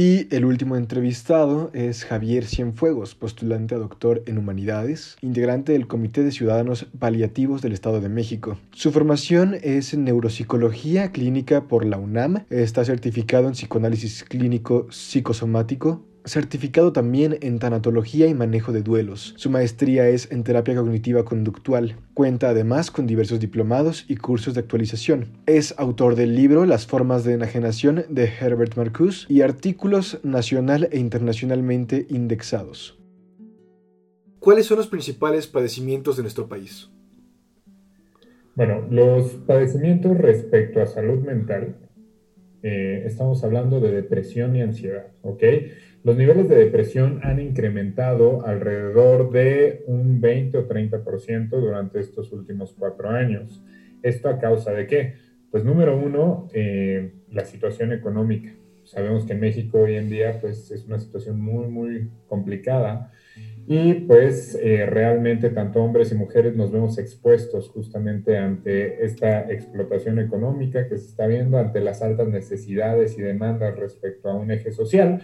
Y el último entrevistado es Javier Cienfuegos, postulante a doctor en humanidades, integrante del Comité de Ciudadanos Paliativos del Estado de México. Su formación es en neuropsicología clínica por la UNAM, está certificado en psicoanálisis clínico psicosomático certificado también en tanatología y manejo de duelos. Su maestría es en terapia cognitiva conductual. Cuenta además con diversos diplomados y cursos de actualización. Es autor del libro Las formas de enajenación de Herbert Marcuse y artículos nacional e internacionalmente indexados. ¿Cuáles son los principales padecimientos de nuestro país? Bueno, los padecimientos respecto a salud mental, eh, estamos hablando de depresión y ansiedad, ¿ok? Los niveles de depresión han incrementado alrededor de un 20 o 30% durante estos últimos cuatro años. ¿Esto a causa de qué? Pues número uno, eh, la situación económica. Sabemos que en México hoy en día pues, es una situación muy, muy complicada y pues eh, realmente tanto hombres y mujeres nos vemos expuestos justamente ante esta explotación económica que se está viendo, ante las altas necesidades y demandas respecto a un eje social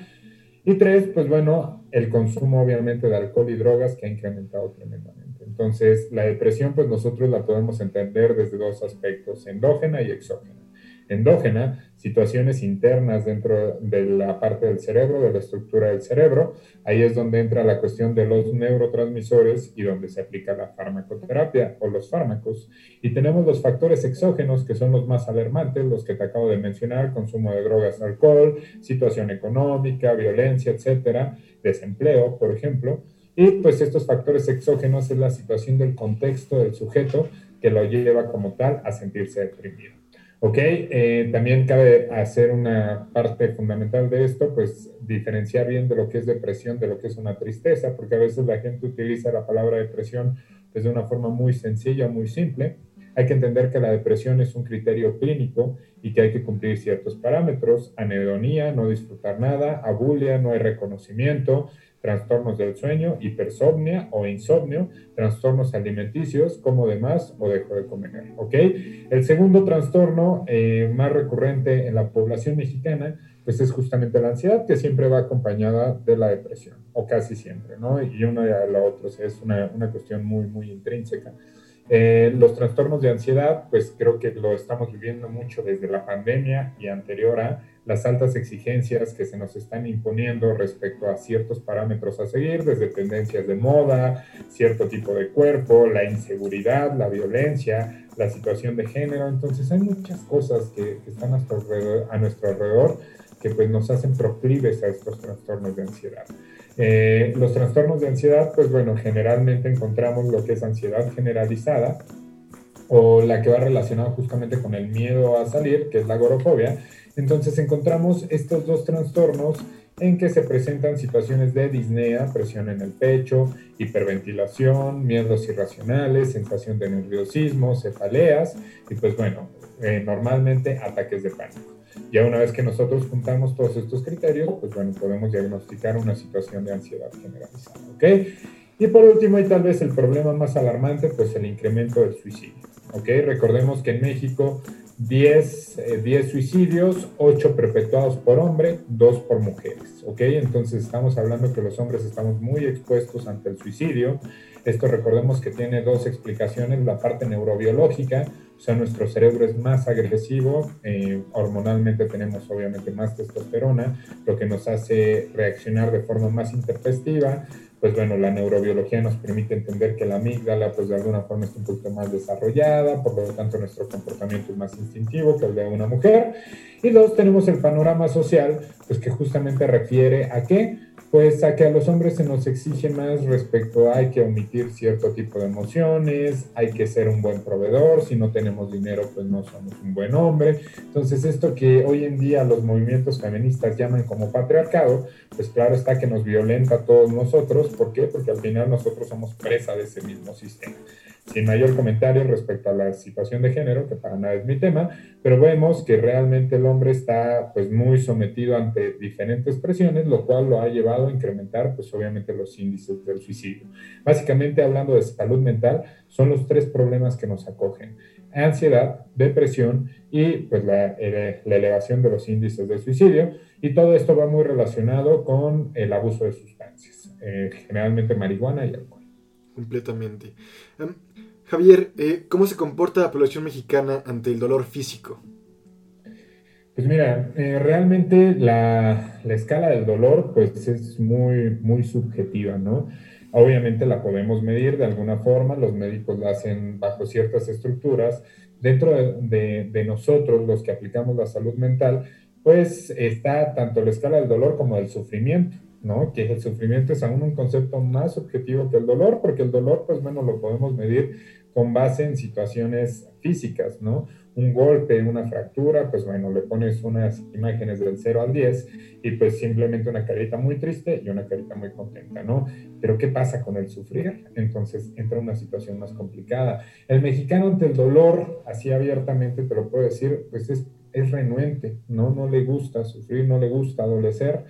y tres, pues bueno, el consumo obviamente de alcohol y drogas que ha incrementado tremendamente. Entonces, la depresión, pues nosotros la podemos entender desde dos aspectos, endógena y exógena endógena, situaciones internas dentro de la parte del cerebro, de la estructura del cerebro. Ahí es donde entra la cuestión de los neurotransmisores y donde se aplica la farmacoterapia o los fármacos. Y tenemos los factores exógenos, que son los más alarmantes, los que te acabo de mencionar, consumo de drogas, alcohol, situación económica, violencia, etcétera, desempleo, por ejemplo. Y pues estos factores exógenos es la situación del contexto del sujeto que lo lleva como tal a sentirse deprimido. Ok, eh, también cabe hacer una parte fundamental de esto, pues diferenciar bien de lo que es depresión de lo que es una tristeza, porque a veces la gente utiliza la palabra depresión pues, de una forma muy sencilla, muy simple. Hay que entender que la depresión es un criterio clínico y que hay que cumplir ciertos parámetros, anedonía, no disfrutar nada, abulia, no hay reconocimiento, trastornos del sueño, hipersomnia o insomnio, trastornos alimenticios, como de más o dejo de comer. ¿Ok? El segundo trastorno eh, más recurrente en la población mexicana, pues es justamente la ansiedad, que siempre va acompañada de la depresión, o casi siempre, ¿no? Y una y la otra, es una, una cuestión muy, muy intrínseca. Eh, los trastornos de ansiedad, pues creo que lo estamos viviendo mucho desde la pandemia y anterior a las altas exigencias que se nos están imponiendo respecto a ciertos parámetros a seguir, desde tendencias de moda, cierto tipo de cuerpo, la inseguridad, la violencia, la situación de género. Entonces hay muchas cosas que, están a nuestro, alrededor, que pues nos hacen proclives a estos trastornos de ansiedad. Eh, los trastornos de ansiedad, pues bueno, generalmente encontramos lo que es ansiedad generalizada o la que va relacionada justamente con el miedo a salir, que es la agorafobia, entonces encontramos estos dos trastornos en que se presentan situaciones de disnea, presión en el pecho, hiperventilación, miedos irracionales, sensación de nerviosismo, cefaleas y pues bueno, eh, normalmente ataques de pánico. Ya una vez que nosotros juntamos todos estos criterios, pues bueno, podemos diagnosticar una situación de ansiedad generalizada, ¿ok? Y por último, y tal vez el problema más alarmante, pues el incremento del suicidio, ¿ok? Recordemos que en México 10, 10 eh, suicidios, 8 perpetuados por hombre, 2 por mujeres, ¿ok? Entonces estamos hablando que los hombres estamos muy expuestos ante el suicidio. Esto recordemos que tiene dos explicaciones, la parte neurobiológica, o sea, nuestro cerebro es más agresivo, eh, hormonalmente tenemos obviamente más testosterona, lo que nos hace reaccionar de forma más intempestiva, pues bueno, la neurobiología nos permite entender que la amígdala, pues de alguna forma está un poquito más desarrollada, por lo tanto nuestro comportamiento es más instintivo que el de una mujer. Y dos, tenemos el panorama social, pues que justamente refiere a qué? Pues a que a los hombres se nos exige más respecto a hay que omitir cierto tipo de emociones, hay que ser un buen proveedor, si no tenemos dinero pues no somos un buen hombre. Entonces esto que hoy en día los movimientos feministas llaman como patriarcado, pues claro está que nos violenta a todos nosotros. ¿Por qué? Porque al final nosotros somos presa de ese mismo sistema sin mayor comentario respecto a la situación de género, que para nada es mi tema, pero vemos que realmente el hombre está pues muy sometido ante diferentes presiones, lo cual lo ha llevado a incrementar pues obviamente los índices del suicidio. Básicamente hablando de salud mental, son los tres problemas que nos acogen. ansiedad, depresión y pues la, elevación de los índices de suicidio. Y todo esto va muy relacionado con el abuso de sustancias, eh, generalmente marihuana y alcohol. Completamente. Em, Javier, eh, ¿cómo se comporta la población mexicana ante el dolor físico? Pues mira, eh, realmente la, la, escala del dolor pues es muy, muy subjetiva, ¿no? Obviamente la podemos medir de alguna forma, los médicos la hacen bajo ciertas estructuras. Dentro de, de, nosotros, los que aplicamos la salud mental, pues está tanto la escala del dolor como del sufrimiento, ¿no? Que el sufrimiento es aún un concepto más subjetivo que el dolor, porque el dolor, pues bueno, lo podemos medir con base en situaciones físicas, ¿no? un golpe, una fractura, pues bueno, le pones unas imágenes del 0 al 10 y pues simplemente una carita muy triste y una carita muy contenta, ¿no? Pero ¿qué pasa con el sufrir? Entonces entra una situación más complicada. El mexicano ante el dolor, así abiertamente te lo puedo decir, pues es, es renuente, ¿no? No le gusta sufrir, no le gusta adolecer.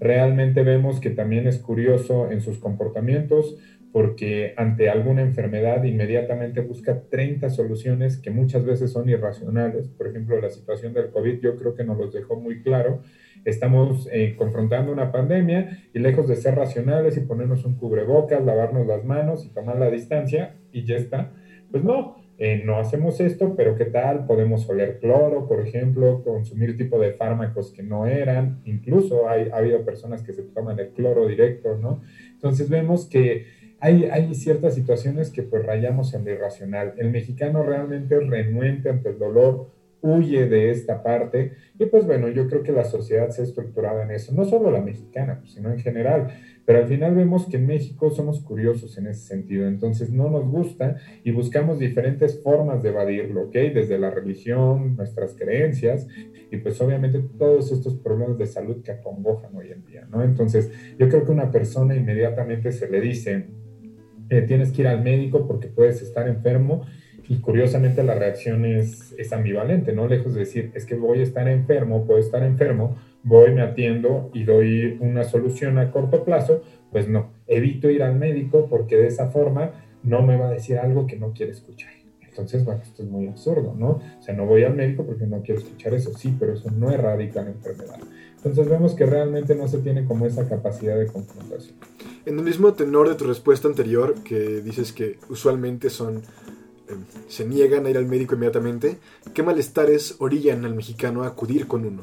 Realmente vemos que también es curioso en sus comportamientos, porque ante alguna enfermedad inmediatamente busca 30 soluciones que muchas veces son irracionales. Por ejemplo, la situación del COVID yo creo que nos los dejó muy claro. Estamos eh, confrontando una pandemia y lejos de ser racionales y ponernos un cubrebocas, lavarnos las manos y tomar la distancia y ya está, pues no, eh, no hacemos esto, pero ¿qué tal? Podemos oler cloro, por ejemplo, consumir tipo de fármacos que no eran, incluso hay, ha habido personas que se toman el cloro directo, ¿no? Entonces vemos que hay, ciertas situaciones que pues rayamos en lo irracional. El mexicano realmente es renuente ante el dolor, huye de esta parte y pues bueno, yo creo que la sociedad se ha estructurado en eso, no solo la mexicana, sino en general, pero al final vemos que en México somos curiosos en ese sentido, entonces no nos gusta y buscamos diferentes formas de evadirlo, ¿ok? Desde la religión, nuestras creencias y pues obviamente todos estos problemas de salud que acongojan hoy en día, ¿no? Entonces yo creo que una persona inmediatamente se le dice, eh, tienes que ir al médico porque puedes estar enfermo y curiosamente la reacción es, es, ambivalente, ¿no? Lejos de decir, es que voy a estar enfermo, puedo estar enfermo, voy, me atiendo y doy una solución a corto plazo, pues no, evito ir al médico porque de esa forma no me va a decir algo que no quiere escuchar. Entonces, bueno, esto es muy absurdo, ¿no? O sea, no voy al médico porque no quiero escuchar eso, sí, pero eso no erradica la enfermedad. Entonces vemos que realmente no se tiene como esa capacidad de confrontación. En el mismo tenor de tu respuesta anterior, que dices que usualmente son se niegan a ir al médico inmediatamente, ¿qué malestares orillan al mexicano a acudir con uno?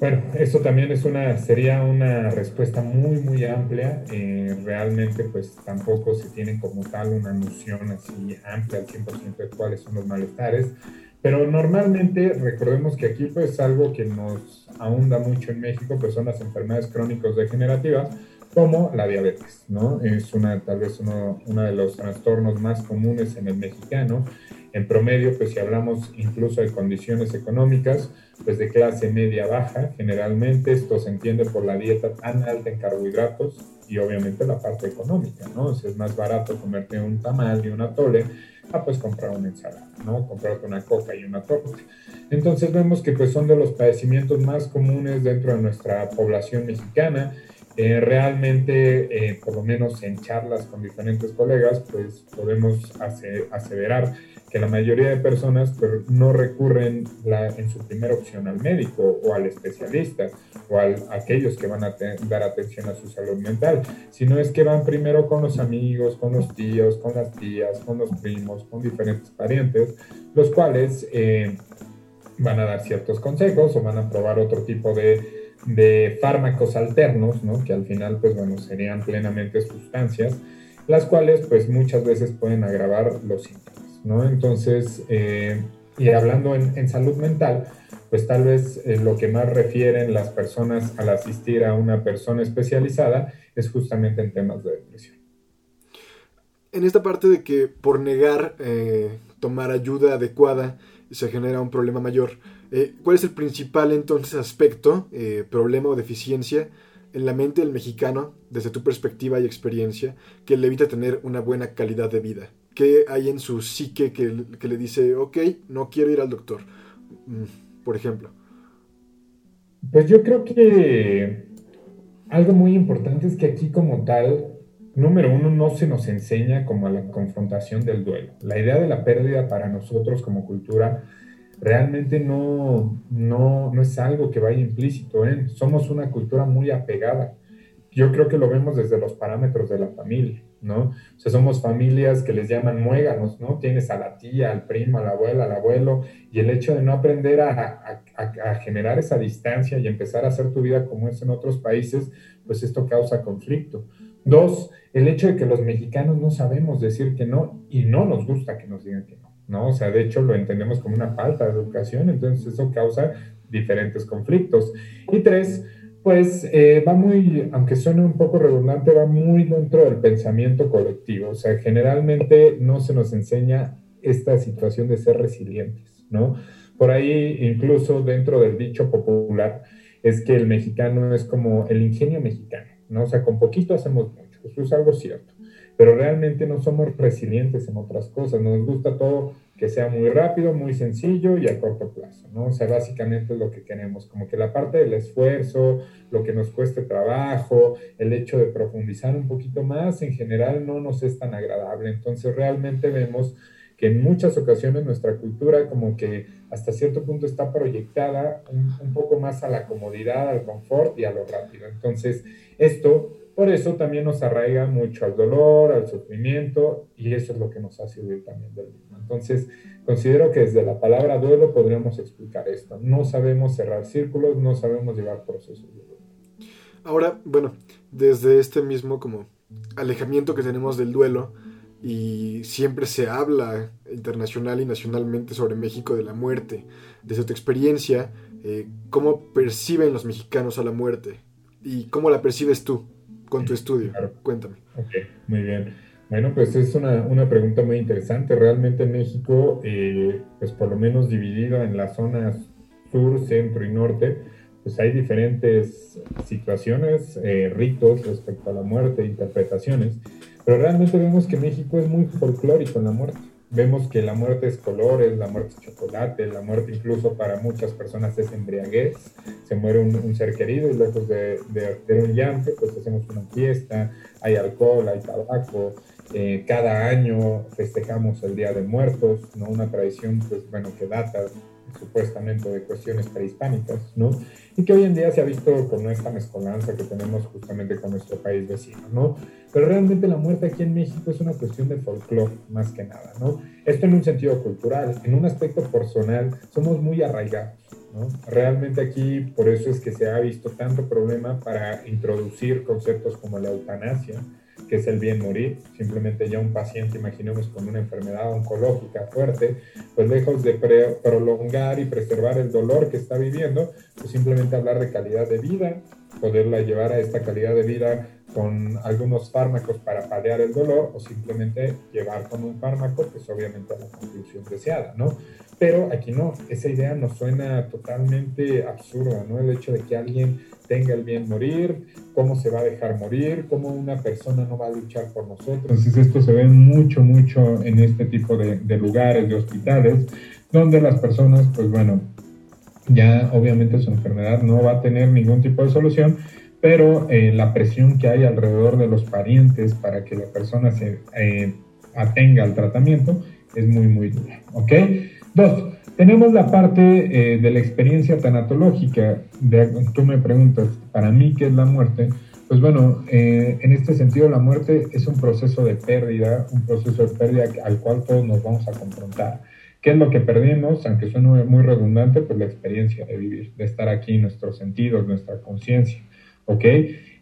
Bueno, eso también es una, sería una respuesta muy, muy amplia. Eh, realmente, pues tampoco se tiene como tal una noción así amplia al 100% de cuáles son los malestares. Pero normalmente, recordemos que aquí, pues algo que nos ahonda mucho en México, pues son las enfermedades crónicos degenerativas, como la diabetes, ¿no? Es una, tal vez uno, uno de los trastornos más comunes en el mexicano en promedio, pues si hablamos incluso de condiciones económicas, pues de clase media baja, generalmente esto se entiende por la dieta tan alta en carbohidratos y obviamente la parte económica, ¿no? O es más barato comerte un tamal y una tole a pues comprar una ensalada, ¿no? Comprarte una coca y una torta. Entonces vemos que pues son de los padecimientos más comunes dentro de nuestra población mexicana. Eh, realmente, eh, por lo menos en charlas con diferentes colegas, pues podemos aseverar que la mayoría de personas pues, no recurren en su primera opción al médico o al especialista o a aquellos que van a dar atención a su salud mental, sino es que van primero con los amigos, con los tíos, con las tías, con los primos, con diferentes parientes, los cuales eh, van a dar ciertos consejos o van a probar otro tipo de, de fármacos alternos, ¿no? que al final pues bueno, serían plenamente sustancias, las cuales pues muchas veces pueden agravar los síntomas. ¿no? Entonces, eh, y hablando en, salud mental, pues tal vez eh, lo que más refieren las personas al asistir a una persona especializada es justamente en temas de depresión. En esta parte de que por negar eh, tomar ayuda adecuada se genera un problema mayor, ¿cuál es el principal entonces aspecto, problema o deficiencia en la mente del mexicano, desde tu perspectiva y experiencia, que le evita tener una buena calidad de vida? ¿Qué hay en su psique que, le dice, ok, no quiero ir al doctor? Mm, por ejemplo. Pues yo creo que algo muy importante es que aquí como tal número uno, no se nos enseña como a la confrontación del duelo. La idea de la pérdida para nosotros como cultura realmente no, no, no es algo que vaya implícito. ¿eh? Somos una cultura muy apegada. Yo creo que lo vemos desde los parámetros de la familia, ¿no? O sea, somos familias que les llaman muéganos, ¿no? Tienes a la tía, al primo, a la abuela, al abuelo, y el hecho de no aprender a, a generar esa distancia y empezar a hacer tu vida como es en otros países, pues esto causa conflicto. Dos, el hecho de que los mexicanos no sabemos decir que no y no nos gusta que nos digan que no, ¿no? O sea, de hecho lo entendemos como una falta de educación, entonces eso causa diferentes conflictos. Y tres, pues eh, va muy, aunque suene un poco redundante, va muy dentro del pensamiento colectivo, o sea, generalmente no se nos enseña esta situación de ser resilientes, ¿no? Por ahí, incluso dentro del dicho popular, es que el mexicano es como el ingenio mexicano. ¿no? O sea, con poquito hacemos mucho, eso es algo cierto, pero realmente no somos resilientes en otras cosas, nos gusta todo que sea muy rápido, muy sencillo y a corto plazo, ¿no? O sea, básicamente es lo que queremos, como que la parte del esfuerzo, lo que nos cueste trabajo, el hecho de profundizar un poquito más, en general no nos es tan agradable, entonces realmente vemos que en muchas ocasiones nuestra cultura como que hasta cierto punto está proyectada un, poco más a la comodidad, al confort y a lo rápido. Entonces, esto, por eso también nos arraiga mucho al dolor, al sufrimiento y eso es lo que nos hace huir también del mismo. Entonces, considero que desde la palabra duelo podríamos explicar esto. No sabemos cerrar círculos, no sabemos llevar procesos de duelo. Ahora, bueno, desde este mismo como alejamiento que tenemos del duelo, y siempre se habla internacional y nacionalmente sobre México de la muerte. Desde tu experiencia, eh, ¿cómo perciben los mexicanos a la muerte? ¿Y cómo la percibes tú con tu estudio? Cuéntame. Ok, muy bien. Bueno, pues es una, una pregunta muy interesante. Realmente México, eh, pues por lo menos dividido en las zonas sur, centro y norte, pues hay diferentes situaciones, eh, ritos respecto a la muerte, interpretaciones. Pero realmente vemos que México es muy folclórico en la muerte. Vemos que la muerte es colores, la muerte es chocolate, la muerte incluso para muchas personas es embriaguez. Se muere un, ser querido y lejos de, de, un llanto, pues hacemos una fiesta, hay alcohol, hay tabaco. Eh, cada año festejamos el Día de Muertos, ¿no? Una tradición, pues bueno, que data supuestamente de cuestiones prehispánicas, ¿no? Y que hoy en día se ha visto con esta mezcolanza que tenemos justamente con nuestro país vecino, ¿no? Pero realmente la muerte aquí en México es una cuestión de folclore, más que nada, ¿no? Esto en un sentido cultural, en un aspecto personal, somos muy arraigados, ¿no? Realmente aquí, por eso es que se ha visto tanto problema para introducir conceptos como la eutanasia, que es el bien morir, simplemente ya un paciente, imaginemos con una enfermedad oncológica fuerte, pues lejos de prolongar y preservar el dolor que está viviendo, pues simplemente hablar de calidad de vida, poderla llevar a esta calidad de vida con algunos fármacos para paliar el dolor o simplemente llevar con un fármaco, pues obviamente a la conclusión deseada, ¿no? Pero aquí no, esa idea nos suena totalmente absurda, ¿no? El hecho de que alguien tenga el bien morir, cómo se va a dejar morir, cómo una persona no va a luchar por nosotros. Entonces esto se ve mucho, mucho en este tipo de, de lugares, de hospitales, donde las personas, pues bueno, ya obviamente su enfermedad no va a tener ningún tipo de solución, pero eh, la presión que hay alrededor de los parientes para que la persona se eh, atenga al tratamiento es muy, muy dura. ¿Ok? Dos, tenemos la parte eh, de la experiencia tanatológica. Tú me preguntas, para mí, ¿qué es la muerte? Pues bueno, en este sentido la muerte es un proceso de pérdida, un proceso de pérdida al cual todos nos vamos a confrontar. ¿Qué es lo que perdimos? Aunque suene muy redundante, pues la experiencia de vivir, de estar aquí, nuestros sentidos, nuestra conciencia. ¿Ok?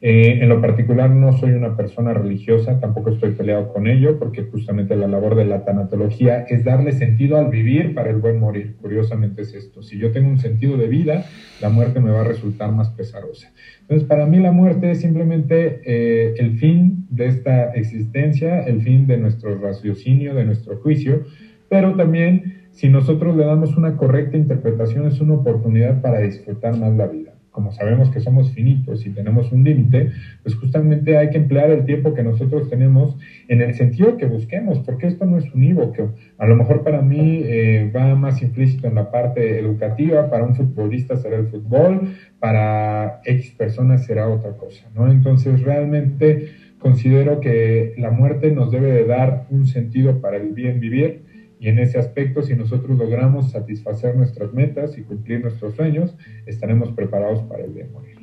Eh, en lo particular no soy una persona religiosa, tampoco estoy peleado con ello, porque justamente la labor de la tanatología es darle sentido al vivir para el buen morir. Curiosamente es esto. Si yo tengo un sentido de vida, la muerte me va a resultar más pesarosa. Entonces, para mí la muerte es simplemente eh, el fin de esta existencia, el fin de nuestro raciocinio, de nuestro juicio, pero también si nosotros le damos una correcta interpretación es una oportunidad para disfrutar más la vida como sabemos que somos finitos y tenemos un límite, pues justamente hay que emplear el tiempo que nosotros tenemos en el sentido que busquemos, porque esto no es unívoco. A lo mejor para mí eh, va más implícito en la parte educativa, para un futbolista será el fútbol, para X personas será otra cosa, ¿no? Entonces realmente considero que la muerte nos debe de dar un sentido para el bien vivir y en ese aspecto, si nosotros logramos satisfacer nuestras metas y cumplir nuestros sueños, estaremos preparados para el bien morir.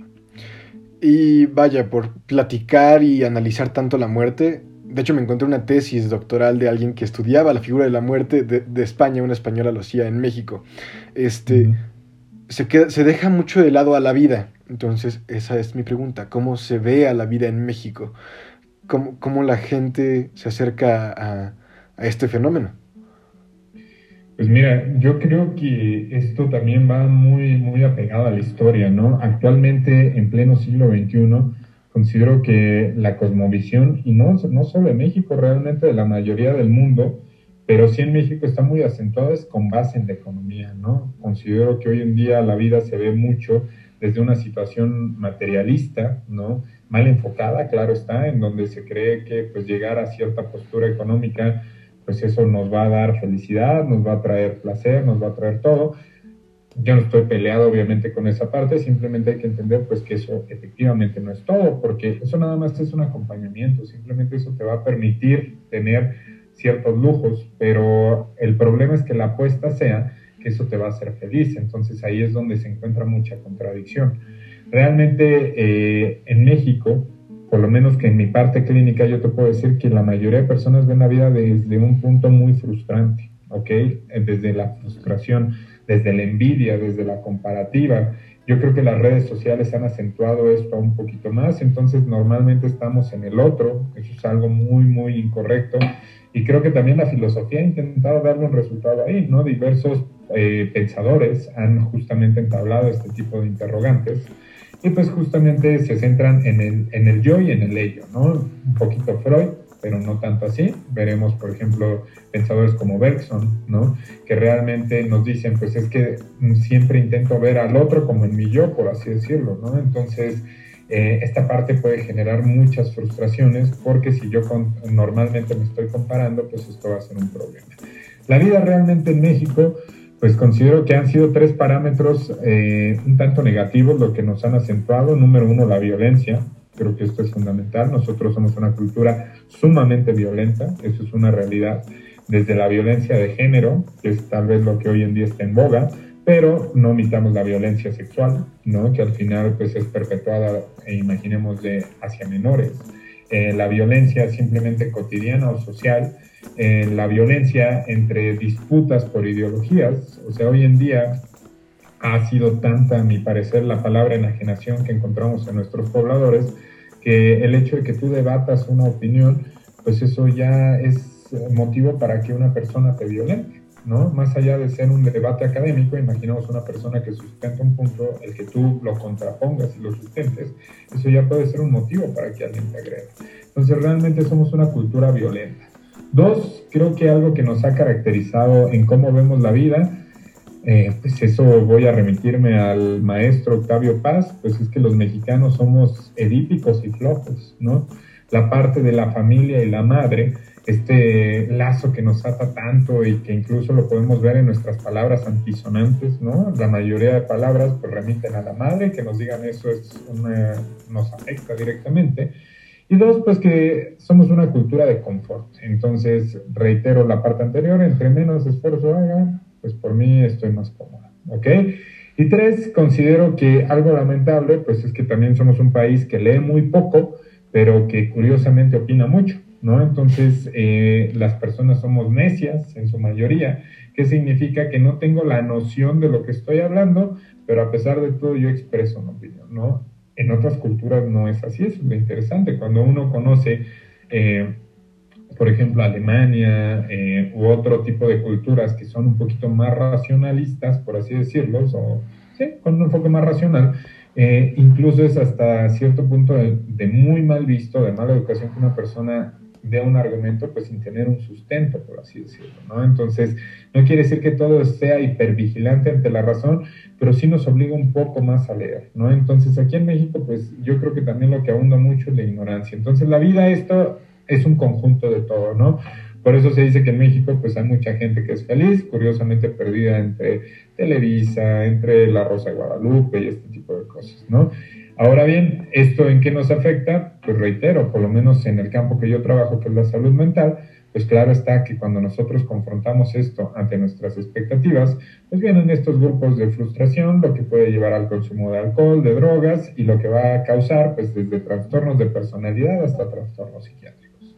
Y vaya, por platicar y analizar tanto la muerte, de hecho me encontré una tesis doctoral de alguien que estudiaba la figura de la muerte de, España, una española lo hacía en México. Este, se, queda, se deja mucho de lado a la vida. Entonces, esa es mi pregunta. ¿Cómo se ve a la vida en México? ¿Cómo, cómo la gente se acerca a, a este fenómeno? Pues mira, yo creo que esto también va muy, muy apegado a la historia, ¿no? Actualmente, en pleno siglo XXI, considero que la cosmovisión, y no, no solo en México, realmente de la mayoría del mundo, pero sí en México está muy acentuado es con base en la economía, ¿no? Considero que hoy en día la vida se ve mucho desde una situación materialista, ¿no? Mal enfocada, claro está, en donde se cree que pues llegar a cierta postura económica pues eso nos va a dar felicidad, nos va a traer placer, nos va a traer todo. Yo no estoy peleado obviamente con esa parte, simplemente hay que entender pues que eso efectivamente no es todo, porque eso nada más es un acompañamiento, simplemente eso te va a permitir tener ciertos lujos, pero el problema es que la apuesta sea que eso te va a hacer feliz, entonces ahí es donde se encuentra mucha contradicción. Realmente eh, en México por lo menos que en mi parte clínica yo te puedo decir que la mayoría de personas ven la vida desde un punto muy frustrante, ¿ok? Desde la frustración, desde la envidia, desde la comparativa. Yo creo que las redes sociales han acentuado esto un poquito más, entonces normalmente estamos en el otro, eso es algo muy, muy incorrecto. Y creo que también la filosofía ha intentado darle un resultado ahí, ¿no? Diversos eh, pensadores han justamente entablado este tipo de interrogantes y pues justamente se centran en el, en el yo y en el ello, ¿no? Un poquito Freud, pero no tanto así. Veremos, por ejemplo, pensadores como Bergson, ¿no? Que realmente nos dicen, pues es que siempre intento ver al otro como en mi yo, por así decirlo, ¿no? Entonces, eh, esta parte puede generar muchas frustraciones porque si yo normalmente me estoy comparando, pues esto va a ser un problema. La vida realmente en México pues considero que han sido tres parámetros eh, un tanto negativos lo que nos han acentuado. Número uno, la violencia. Creo que esto es fundamental. Nosotros somos una cultura sumamente violenta, eso es una realidad. Desde la violencia de género, que es tal vez lo que hoy en día está en boga, pero no omitamos la violencia sexual, ¿no? que al final pues, es perpetuada, e imaginemos, de, hacia menores. Eh, la violencia simplemente cotidiana o social, la violencia entre disputas por ideologías. O sea, hoy en día ha sido tanta, a mi parecer, la palabra enajenación que encontramos en nuestros pobladores, que el hecho de que tú debatas una opinión, pues eso ya es motivo para que una persona te violente. ¿no? Más allá de ser un debate académico, imaginamos una persona que sustenta un punto, el que tú lo contrapongas y lo sustentes, eso ya puede ser un motivo para que alguien te agrede. Entonces realmente somos una cultura violenta. Dos, creo que algo que nos ha caracterizado en cómo vemos la vida, eh, pues eso voy a remitirme al maestro Octavio Paz, pues es que los mexicanos somos edípicos y flojos, ¿no? La parte de la familia y la madre, este lazo que nos ata tanto y que incluso lo podemos ver en nuestras palabras antisonantes, ¿no? La mayoría de palabras pues remiten a la madre, que nos digan eso es nos afecta directamente. Y dos, pues que somos una cultura de confort. Entonces, reitero la parte anterior, entre menos esfuerzo haga, pues por mí estoy más cómoda. ¿Ok? Y tres, considero que algo lamentable, pues es que también somos un país que lee muy poco, pero que curiosamente opina mucho, ¿no? Entonces, eh, las personas somos necias en su mayoría, que significa que no tengo la noción de lo que estoy hablando, pero a pesar de todo yo expreso una opinión, ¿no? En otras culturas no es así, eso es lo interesante. Cuando uno conoce, eh, por ejemplo, Alemania eh, u otro tipo de culturas que son un poquito más racionalistas, por así decirlo, o sí, con un enfoque más racional, eh, incluso es hasta cierto punto de, muy mal visto, de mala educación que una persona de un argumento pues sin tener un sustento, por así decirlo, ¿no? Entonces, no quiere decir que todo sea hipervigilante ante la razón, pero sí nos obliga un poco más a leer, ¿no? Entonces, aquí en México, pues yo creo que también lo que abunda mucho es la ignorancia. Entonces, la vida esto es un conjunto de todo, ¿no? Por eso se dice que en México pues hay mucha gente que es feliz, curiosamente perdida entre Televisa, entre La Rosa de Guadalupe y este tipo de cosas, ¿no? Ahora bien, ¿esto en qué nos afecta? Pues reitero, por lo menos en el campo que yo trabajo, que es la salud mental, pues claro está que cuando nosotros confrontamos esto ante nuestras expectativas, pues vienen estos grupos de frustración, lo que puede llevar al consumo de alcohol, de drogas y lo que va a causar, pues desde trastornos de personalidad hasta trastornos psiquiátricos.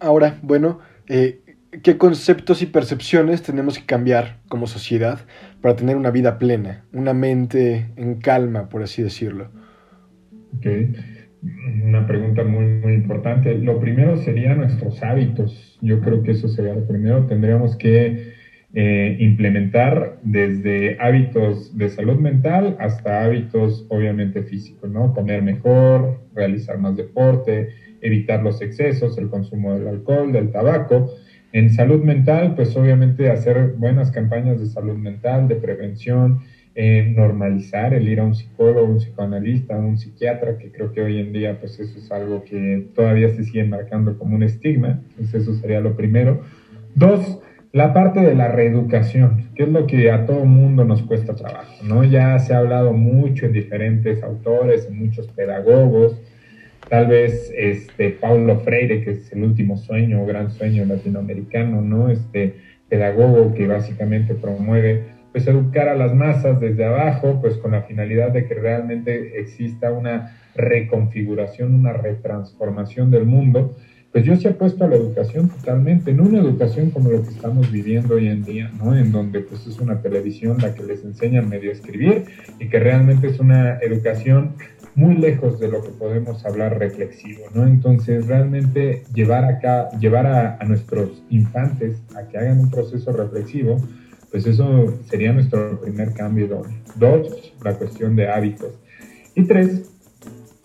Ahora, bueno, eh, ¿qué conceptos y percepciones tenemos que cambiar como sociedad para tener una vida plena, una mente en calma, por así decirlo? Okay una pregunta muy, muy importante. Lo primero sería nuestros hábitos. Yo creo que eso sería lo primero. Tendríamos que eh, implementar desde hábitos de salud mental hasta hábitos obviamente físicos, ¿no? Comer mejor, realizar más deporte, evitar los excesos, el consumo del alcohol, del tabaco. En salud mental, pues obviamente hacer buenas campañas de salud mental, de prevención, normalizar el ir a un psicólogo, un psicoanalista, un psiquiatra, que creo que hoy en día pues eso es algo que todavía se sigue marcando como un estigma, entonces eso sería lo primero. Dos, la parte de la reeducación, que es lo que a todo mundo nos cuesta trabajo, ¿no? Ya se ha hablado mucho en diferentes autores, en muchos pedagogos, tal vez este Paulo Freire, que es el último sueño gran sueño latinoamericano, ¿no? Este pedagogo que básicamente promueve pues educar a las masas desde abajo, pues con la finalidad de que realmente exista una reconfiguración, una retransformación del mundo, pues yo se he puesto a la educación totalmente, no una educación como lo que estamos viviendo hoy en día, ¿no? En donde pues es una televisión la que les enseña medio a escribir y que realmente es una educación muy lejos de lo que podemos hablar reflexivo, ¿no? Entonces, realmente llevar acá, llevar a, a nuestros infantes a que hagan un proceso reflexivo, pues eso sería nuestro primer cambio. Dos, la cuestión de hábitos. Y tres,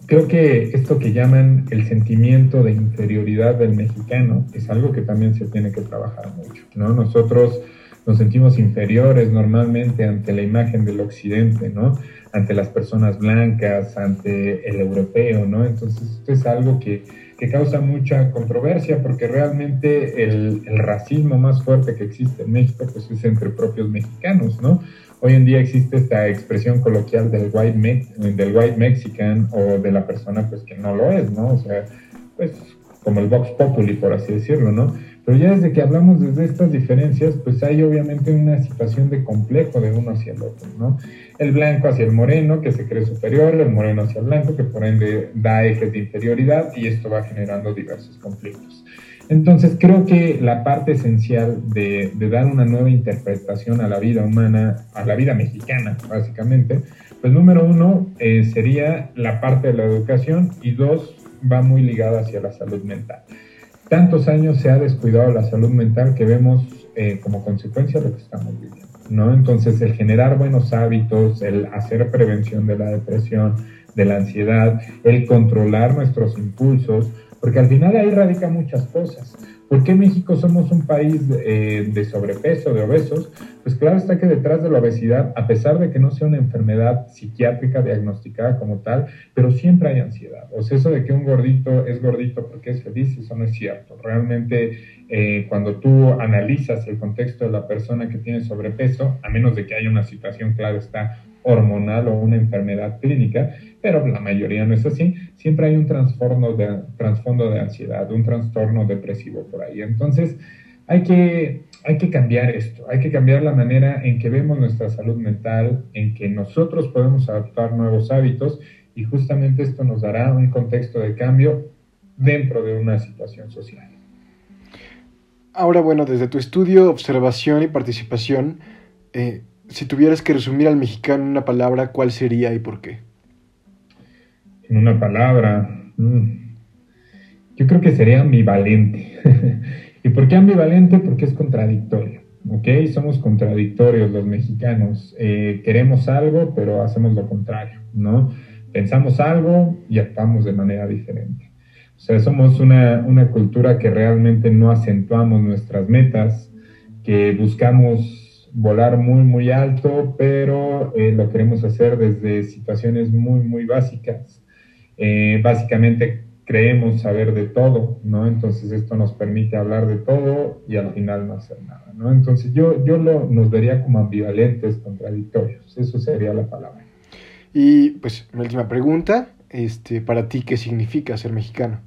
creo que esto que llaman el sentimiento de inferioridad del mexicano es algo que también se tiene que trabajar mucho, ¿no? Nosotros nos sentimos inferiores normalmente ante la imagen del occidente, ¿no? Ante las personas blancas, ante el europeo, ¿no? Entonces esto es algo que que causa mucha controversia porque realmente el, racismo más fuerte que existe en México pues es entre propios mexicanos, ¿no? Hoy en día existe esta expresión coloquial del white, del white mexican o de la persona pues que no lo es, ¿no? O sea, pues como el vox populi, por así decirlo, ¿no? Pero ya desde que hablamos desde estas diferencias, pues hay obviamente una situación de complejo de uno hacia el otro, ¿no? El blanco hacia el moreno, que se cree superior, el moreno hacia el blanco, que por ende da ejes de inferioridad y esto va generando diversos conflictos. Entonces creo que la parte esencial de, dar una nueva interpretación a la vida humana, a la vida mexicana, básicamente, pues número uno eh, sería la parte de la educación y dos, va muy ligada hacia la salud mental tantos años se ha descuidado la salud mental que vemos eh, como consecuencia de lo que estamos viviendo, ¿no? Entonces, el generar buenos hábitos, el hacer prevención de la depresión, de la ansiedad, el controlar nuestros impulsos, porque al final ahí radica muchas cosas. ¿Por qué México somos un país eh, de, sobrepeso, de obesos? Pues claro está que detrás de la obesidad, a pesar de que no sea una enfermedad psiquiátrica diagnosticada como tal, pero siempre hay ansiedad. O sea, eso de que un gordito es gordito porque es feliz, eso no es cierto. Realmente, eh, cuando tú analizas el contexto de la persona que tiene sobrepeso, a menos de que haya una situación, claro está, hormonal o una enfermedad clínica, pero la mayoría no es así, siempre hay un trasfondo de, ansiedad, un trastorno depresivo por ahí. Entonces, hay que, hay que cambiar esto, hay que cambiar la manera en que vemos nuestra salud mental, en que nosotros podemos adaptar nuevos hábitos y justamente esto nos dará un contexto de cambio dentro de una situación social. Ahora, bueno, desde tu estudio, observación y participación, eh, si tuvieras que resumir al mexicano en una palabra, ¿cuál sería y por qué? En una palabra, mm, yo creo que sería ambivalente. ¿Y por qué ambivalente? Porque es contradictorio. ¿ok? Somos contradictorios los mexicanos. Eh, queremos algo, pero hacemos lo contrario, ¿no? Pensamos algo y actuamos de manera diferente. O sea, somos una, una cultura que realmente no acentuamos nuestras metas, que buscamos volar muy, muy alto, pero eh, lo queremos hacer desde situaciones muy, muy básicas. Eh, básicamente creemos saber de todo, ¿no? Entonces esto nos permite hablar de todo y al final no hacer nada, ¿no? Entonces yo, yo lo, nos vería como ambivalentes, contradictorios, eso sería la palabra. Y pues, mi última pregunta, este, para ti, ¿qué significa ser mexicano?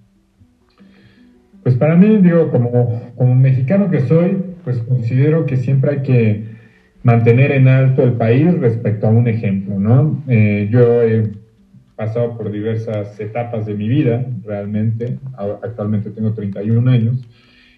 Pues para mí, digo, como, como mexicano que soy, pues considero que siempre hay que mantener en alto el país respecto a un ejemplo, ¿no? Eh, yo he pasado por diversas etapas de mi vida, realmente, actualmente tengo 31 años.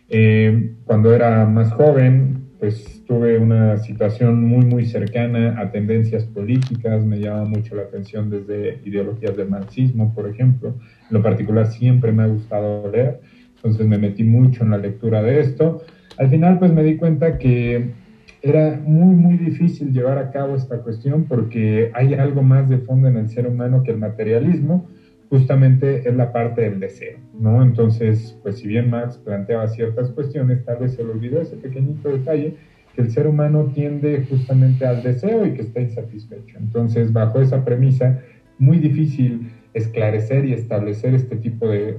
Eh, cuando era más joven, pues tuve una situación muy, muy cercana a tendencias políticas, me llama mucho la atención desde ideologías del marxismo, por ejemplo. En lo particular siempre me ha gustado leer, entonces me metí mucho en la lectura de esto. Al final, pues me di cuenta que era muy, muy difícil llevar a cabo esta cuestión porque hay algo más de fondo en el ser humano que el materialismo, justamente es la parte del deseo, ¿no? Entonces, pues si bien Marx planteaba ciertas cuestiones, tal vez se le olvidó ese pequeñito detalle que el ser humano tiende justamente al deseo y que está insatisfecho. Entonces, bajo esa premisa, muy difícil esclarecer y establecer este tipo de,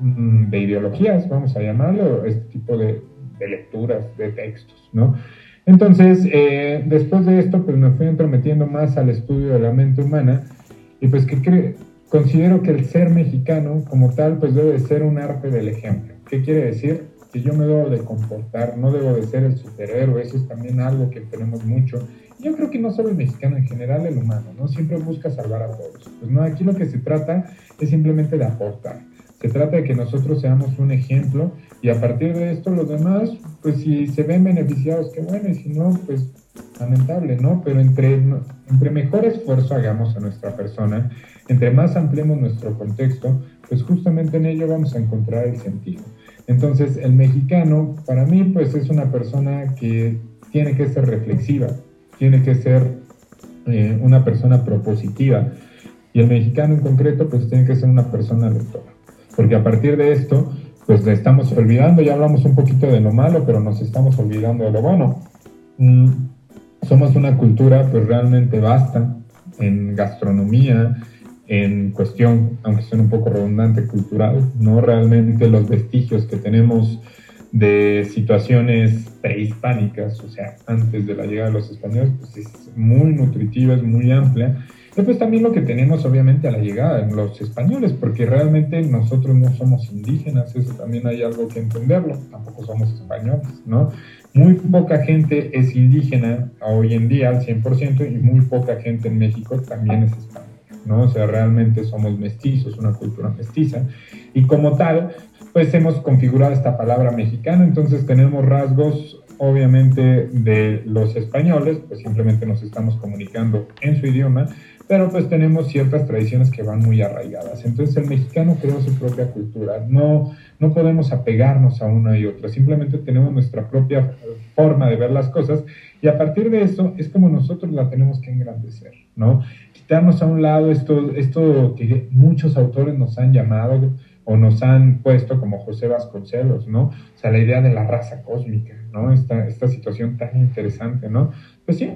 mm, de ideologías, vamos a llamarlo, este tipo de, de lecturas, de textos, ¿no? Entonces, eh, después de esto, pues me fui entrometiendo más al estudio de la mente humana y pues que considero que el ser mexicano como tal, pues debe ser un arte del ejemplo. ¿Qué quiere decir? Que yo me debo de comportar, no debo de ser el superhéroe, eso es también algo que tenemos mucho. Yo creo que no solo el mexicano, en general el humano, ¿no? Siempre busca salvar a todos. Pues no, aquí lo que se trata es simplemente de aportar. Se trata de que nosotros seamos un ejemplo y a partir de esto los demás, pues si se ven beneficiados, qué bueno, y si no, pues lamentable, ¿no? Pero entre, entre mejor esfuerzo hagamos a nuestra persona, entre más ampliemos nuestro contexto, pues justamente en ello vamos a encontrar el sentido. Entonces, el mexicano, para mí, pues es una persona que tiene que ser reflexiva, tiene que ser eh, una persona propositiva, y el mexicano en concreto, pues tiene que ser una persona lectora, porque a partir de esto, pues le estamos olvidando, ya hablamos un poquito de lo malo, pero nos estamos olvidando de lo bueno. Mm, somos una cultura pues realmente vasta en gastronomía, en cuestión, aunque sea un poco redundante, cultural, ¿no? Realmente los vestigios que tenemos de situaciones prehispánicas, o sea, antes de la llegada de los españoles, pues es muy nutritiva, es muy amplia pues también lo que tenemos obviamente a la llegada de los españoles, porque realmente nosotros no somos indígenas, eso también hay algo que entenderlo, tampoco somos españoles, ¿no? Muy poca gente es indígena hoy en día al 100% y muy poca gente en México también es española, ¿no? O sea, realmente somos mestizos, una cultura mestiza, y como tal, pues hemos configurado esta palabra mexicana, entonces tenemos rasgos obviamente de los españoles, pues simplemente nos estamos comunicando en su idioma, pero pues tenemos ciertas tradiciones que van muy arraigadas. Entonces el mexicano creó su propia cultura, no, no podemos apegarnos a una y otra, simplemente tenemos nuestra propia forma de ver las cosas y a partir de eso es como nosotros la tenemos que engrandecer, ¿no? Quitarnos a un lado esto, esto que muchos autores nos han llamado o nos han puesto como José Vasconcelos, ¿no? O sea, la idea de la raza cósmica, ¿no? Esta, esta situación tan interesante, ¿no? Pues sí,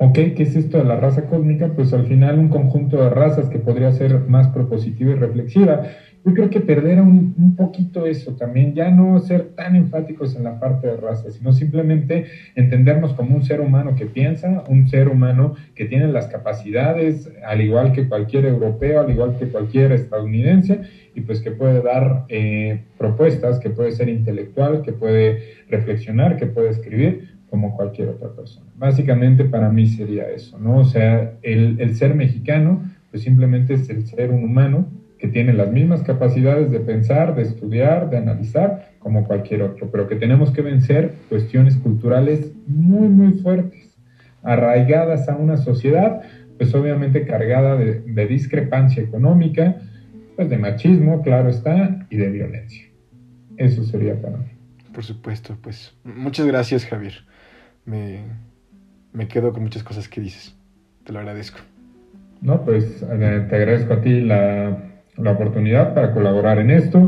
Ok, ¿qué es esto de la raza cósmica? Pues al final un conjunto de razas que podría ser más propositiva y reflexiva. Yo creo que perder un, poquito eso también, ya no ser tan enfáticos en la parte de raza, sino simplemente entendernos como un ser humano que piensa, un ser humano que tiene las capacidades, al igual que cualquier europeo, al igual que cualquier estadounidense, y pues que puede dar eh, propuestas, que puede ser intelectual, que puede reflexionar, que puede escribir, como cualquier otra persona. Básicamente para mí sería eso, ¿no? O sea, el, ser mexicano, pues simplemente es el ser un humano que tiene las mismas capacidades de pensar, de estudiar, de analizar, como cualquier otro, pero que tenemos que vencer cuestiones culturales muy, muy fuertes, arraigadas a una sociedad, pues obviamente cargada de, de discrepancia económica, pues de machismo, claro está, y de violencia. Eso sería para mí. Por supuesto, pues muchas gracias Javier me, me quedo con muchas cosas que dices. Te lo agradezco. No, pues eh, te agradezco a ti la, la oportunidad para colaborar en esto.